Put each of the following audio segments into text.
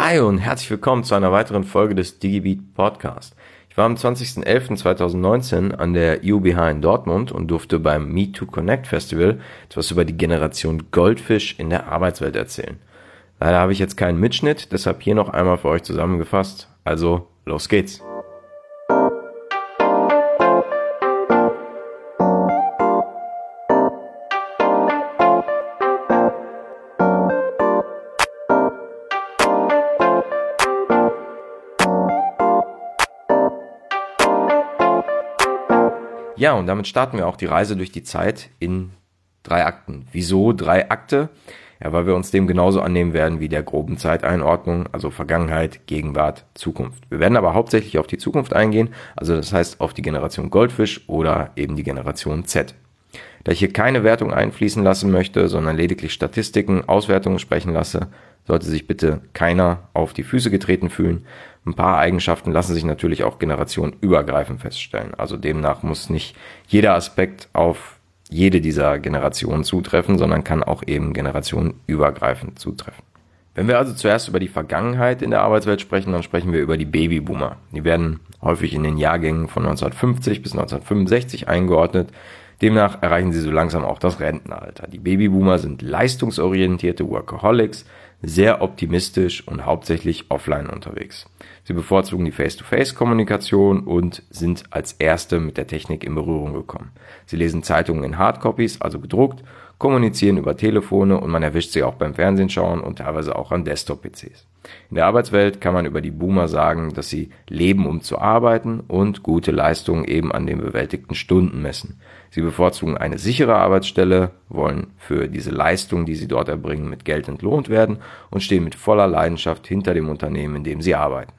Hi und herzlich willkommen zu einer weiteren Folge des DigiBeat Podcast. Ich war am 20.11.2019 an der UBH in Dortmund und durfte beim Meet to Connect Festival etwas über die Generation Goldfisch in der Arbeitswelt erzählen. Leider habe ich jetzt keinen Mitschnitt, deshalb hier noch einmal für euch zusammengefasst. Also, los geht's! Ja, und damit starten wir auch die Reise durch die Zeit in drei Akten. Wieso drei Akte? Ja, weil wir uns dem genauso annehmen werden wie der groben Zeiteinordnung, also Vergangenheit, Gegenwart, Zukunft. Wir werden aber hauptsächlich auf die Zukunft eingehen, also das heißt auf die Generation Goldfisch oder eben die Generation Z. Da ich hier keine Wertung einfließen lassen möchte, sondern lediglich Statistiken, Auswertungen sprechen lasse, sollte sich bitte keiner auf die Füße getreten fühlen. Ein paar Eigenschaften lassen sich natürlich auch generationenübergreifend feststellen. Also demnach muss nicht jeder Aspekt auf jede dieser Generationen zutreffen, sondern kann auch eben generationenübergreifend zutreffen. Wenn wir also zuerst über die Vergangenheit in der Arbeitswelt sprechen, dann sprechen wir über die Babyboomer. Die werden häufig in den Jahrgängen von 1950 bis 1965 eingeordnet. Demnach erreichen sie so langsam auch das Rentenalter. Die Babyboomer sind leistungsorientierte Workaholics, sehr optimistisch und hauptsächlich offline unterwegs. Sie bevorzugen die Face-to-Face-Kommunikation und sind als Erste mit der Technik in Berührung gekommen. Sie lesen Zeitungen in Hardcopies, also gedruckt, kommunizieren über Telefone und man erwischt sie auch beim Fernsehen schauen und teilweise auch an Desktop-PCs. In der Arbeitswelt kann man über die Boomer sagen, dass sie leben, um zu arbeiten und gute Leistungen eben an den bewältigten Stunden messen. Sie bevorzugen eine sichere Arbeitsstelle, wollen für diese Leistung, die sie dort erbringen, mit Geld entlohnt werden und stehen mit voller Leidenschaft hinter dem Unternehmen, in dem sie arbeiten.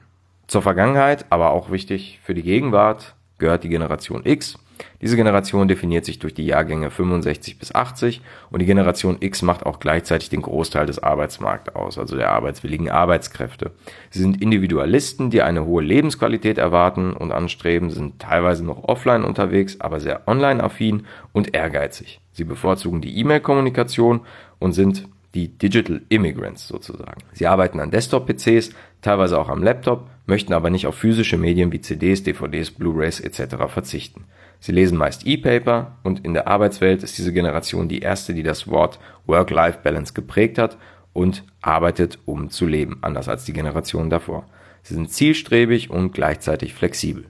Zur Vergangenheit, aber auch wichtig für die Gegenwart, gehört die Generation X. Diese Generation definiert sich durch die Jahrgänge 65 bis 80 und die Generation X macht auch gleichzeitig den Großteil des Arbeitsmarkts aus, also der arbeitswilligen Arbeitskräfte. Sie sind Individualisten, die eine hohe Lebensqualität erwarten und anstreben, sind teilweise noch offline unterwegs, aber sehr online-affin und ehrgeizig. Sie bevorzugen die E-Mail-Kommunikation und sind die Digital Immigrants sozusagen. Sie arbeiten an Desktop-PCs, teilweise auch am Laptop, möchten aber nicht auf physische Medien wie CDs, DVDs, Blu-rays etc. verzichten. Sie lesen meist E-Paper und in der Arbeitswelt ist diese Generation die erste, die das Wort Work-Life-Balance geprägt hat und arbeitet, um zu leben, anders als die Generation davor. Sie sind zielstrebig und gleichzeitig flexibel.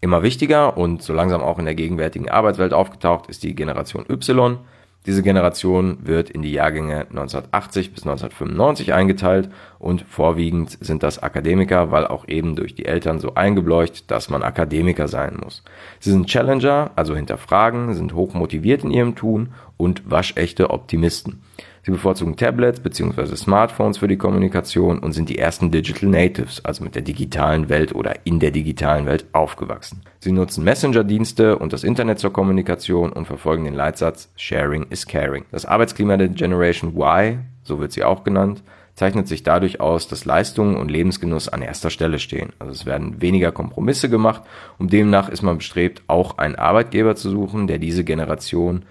Immer wichtiger und so langsam auch in der gegenwärtigen Arbeitswelt aufgetaucht ist die Generation Y. Diese Generation wird in die Jahrgänge 1980 bis 1995 eingeteilt und vorwiegend sind das Akademiker, weil auch eben durch die Eltern so eingebleucht, dass man Akademiker sein muss. Sie sind Challenger, also hinterfragen, sind hoch motiviert in ihrem Tun und waschechte Optimisten. Sie bevorzugen Tablets bzw. Smartphones für die Kommunikation und sind die ersten Digital Natives, also mit der digitalen Welt oder in der digitalen Welt aufgewachsen. Sie nutzen Messenger-Dienste und das Internet zur Kommunikation und verfolgen den Leitsatz Sharing is Caring. Das Arbeitsklima der Generation Y, so wird sie auch genannt, zeichnet sich dadurch aus, dass Leistungen und Lebensgenuss an erster Stelle stehen. Also es werden weniger Kompromisse gemacht und demnach ist man bestrebt, auch einen Arbeitgeber zu suchen, der diese Generation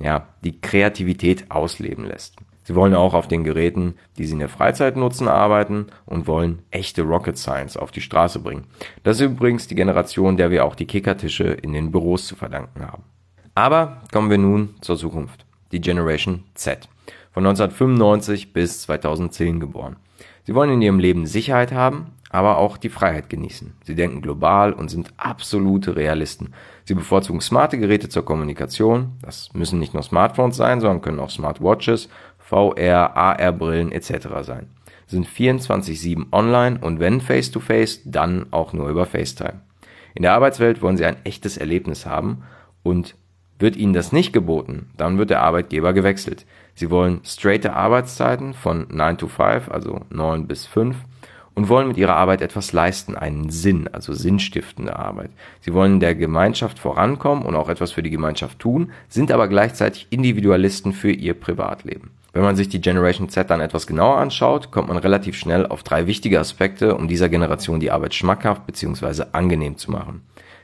ja, die Kreativität ausleben lässt. Sie wollen auch auf den Geräten, die sie in der Freizeit nutzen, arbeiten und wollen echte Rocket Science auf die Straße bringen. Das ist übrigens die Generation, der wir auch die Kickertische in den Büros zu verdanken haben. Aber kommen wir nun zur Zukunft. Die Generation Z. Von 1995 bis 2010 geboren. Sie wollen in ihrem Leben Sicherheit haben, aber auch die Freiheit genießen. Sie denken global und sind absolute Realisten. Sie bevorzugen smarte Geräte zur Kommunikation. Das müssen nicht nur Smartphones sein, sondern können auch Smartwatches, VR, AR-Brillen etc. sein. Sind 24-7 online und wenn face-to-face, -face, dann auch nur über FaceTime. In der Arbeitswelt wollen sie ein echtes Erlebnis haben und wird ihnen das nicht geboten, dann wird der Arbeitgeber gewechselt. Sie wollen straighte Arbeitszeiten von 9 to 5, also 9 bis 5 und wollen mit ihrer Arbeit etwas leisten, einen Sinn, also sinnstiftende Arbeit. Sie wollen der Gemeinschaft vorankommen und auch etwas für die Gemeinschaft tun, sind aber gleichzeitig Individualisten für ihr Privatleben. Wenn man sich die Generation Z dann etwas genauer anschaut, kommt man relativ schnell auf drei wichtige Aspekte, um dieser Generation die Arbeit schmackhaft bzw. angenehm zu machen.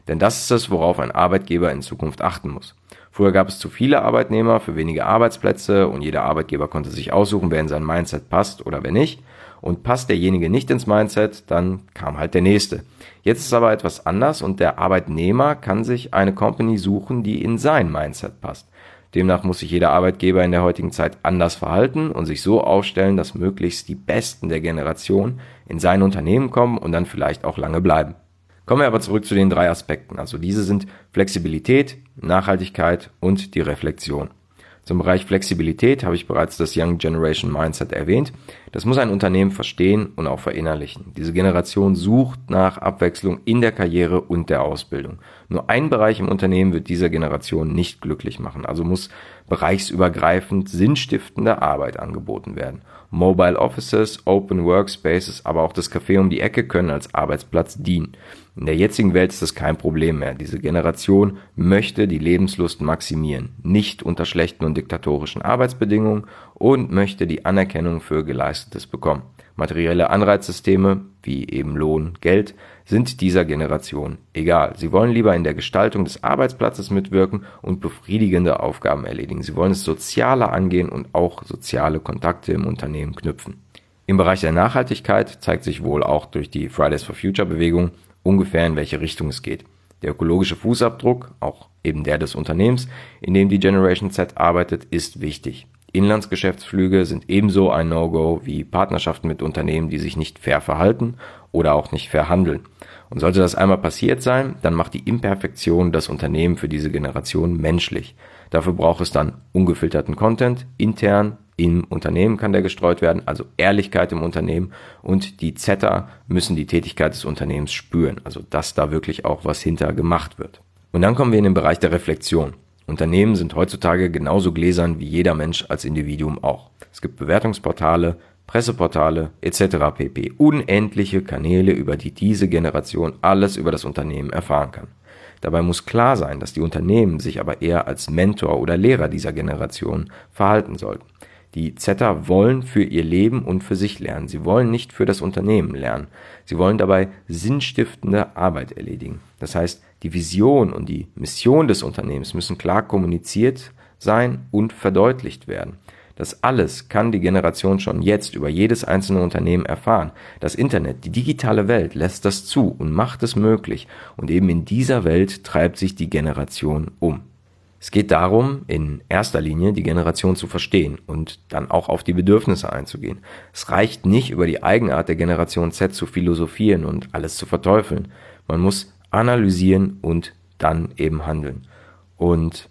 Denn das ist es, worauf ein Arbeitgeber in Zukunft achten muss. Früher gab es zu viele Arbeitnehmer für wenige Arbeitsplätze und jeder Arbeitgeber konnte sich aussuchen, wer in sein Mindset passt oder wer nicht. Und passt derjenige nicht ins Mindset, dann kam halt der nächste. Jetzt ist aber etwas anders und der Arbeitnehmer kann sich eine Company suchen, die in sein Mindset passt. Demnach muss sich jeder Arbeitgeber in der heutigen Zeit anders verhalten und sich so aufstellen, dass möglichst die Besten der Generation in sein Unternehmen kommen und dann vielleicht auch lange bleiben. Kommen wir aber zurück zu den drei Aspekten. Also diese sind Flexibilität, Nachhaltigkeit und die Reflexion. Zum Bereich Flexibilität habe ich bereits das Young Generation Mindset erwähnt. Das muss ein Unternehmen verstehen und auch verinnerlichen. Diese Generation sucht nach Abwechslung in der Karriere und der Ausbildung. Nur ein Bereich im Unternehmen wird dieser Generation nicht glücklich machen, also muss bereichsübergreifend sinnstiftende Arbeit angeboten werden. Mobile Offices, Open Workspaces, aber auch das Café um die Ecke können als Arbeitsplatz dienen. In der jetzigen Welt ist das kein Problem mehr. Diese Generation möchte die Lebenslust maximieren, nicht unter schlechten und diktatorischen Arbeitsbedingungen und möchte die Anerkennung für Geleistetes bekommen. Materielle Anreizsysteme, wie eben Lohn, Geld, sind dieser Generation egal. Sie wollen lieber in der Gestaltung des Arbeitsplatzes mitwirken und befriedigende Aufgaben erledigen. Sie wollen es sozialer angehen und auch soziale Kontakte im Unternehmen knüpfen. Im Bereich der Nachhaltigkeit zeigt sich wohl auch durch die Fridays for Future Bewegung ungefähr in welche Richtung es geht. Der ökologische Fußabdruck, auch eben der des Unternehmens, in dem die Generation Z arbeitet, ist wichtig. Inlandsgeschäftsflüge sind ebenso ein No-Go wie Partnerschaften mit Unternehmen, die sich nicht fair verhalten oder auch nicht fair handeln. Und sollte das einmal passiert sein, dann macht die Imperfektion das Unternehmen für diese Generation menschlich. Dafür braucht es dann ungefilterten Content, intern, im Unternehmen kann der gestreut werden, also Ehrlichkeit im Unternehmen und die Zetter müssen die Tätigkeit des Unternehmens spüren, also dass da wirklich auch was hinter gemacht wird. Und dann kommen wir in den Bereich der Reflexion. Unternehmen sind heutzutage genauso gläsern wie jeder Mensch als Individuum auch. Es gibt Bewertungsportale, Presseportale etc. pp. Unendliche Kanäle, über die diese Generation alles über das Unternehmen erfahren kann. Dabei muss klar sein, dass die Unternehmen sich aber eher als Mentor oder Lehrer dieser Generation verhalten sollten. Die Zetter wollen für ihr Leben und für sich lernen. Sie wollen nicht für das Unternehmen lernen. Sie wollen dabei sinnstiftende Arbeit erledigen. Das heißt, die Vision und die Mission des Unternehmens müssen klar kommuniziert sein und verdeutlicht werden. Das alles kann die Generation schon jetzt über jedes einzelne Unternehmen erfahren. Das Internet, die digitale Welt lässt das zu und macht es möglich. Und eben in dieser Welt treibt sich die Generation um. Es geht darum, in erster Linie die Generation zu verstehen und dann auch auf die Bedürfnisse einzugehen. Es reicht nicht, über die Eigenart der Generation Z zu philosophieren und alles zu verteufeln. Man muss analysieren und dann eben handeln. Und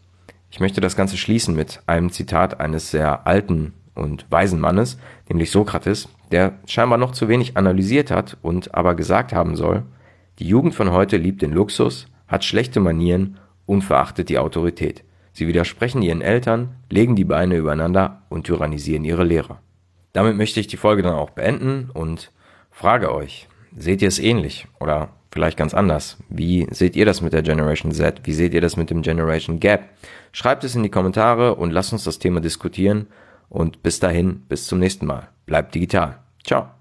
ich möchte das Ganze schließen mit einem Zitat eines sehr alten und weisen Mannes, nämlich Sokrates, der scheinbar noch zu wenig analysiert hat und aber gesagt haben soll, die Jugend von heute liebt den Luxus, hat schlechte Manieren und verachtet die Autorität. Sie widersprechen ihren Eltern, legen die Beine übereinander und tyrannisieren ihre Lehrer. Damit möchte ich die Folge dann auch beenden und frage euch, seht ihr es ähnlich oder vielleicht ganz anders? Wie seht ihr das mit der Generation Z? Wie seht ihr das mit dem Generation Gap? Schreibt es in die Kommentare und lasst uns das Thema diskutieren und bis dahin, bis zum nächsten Mal. Bleibt digital. Ciao.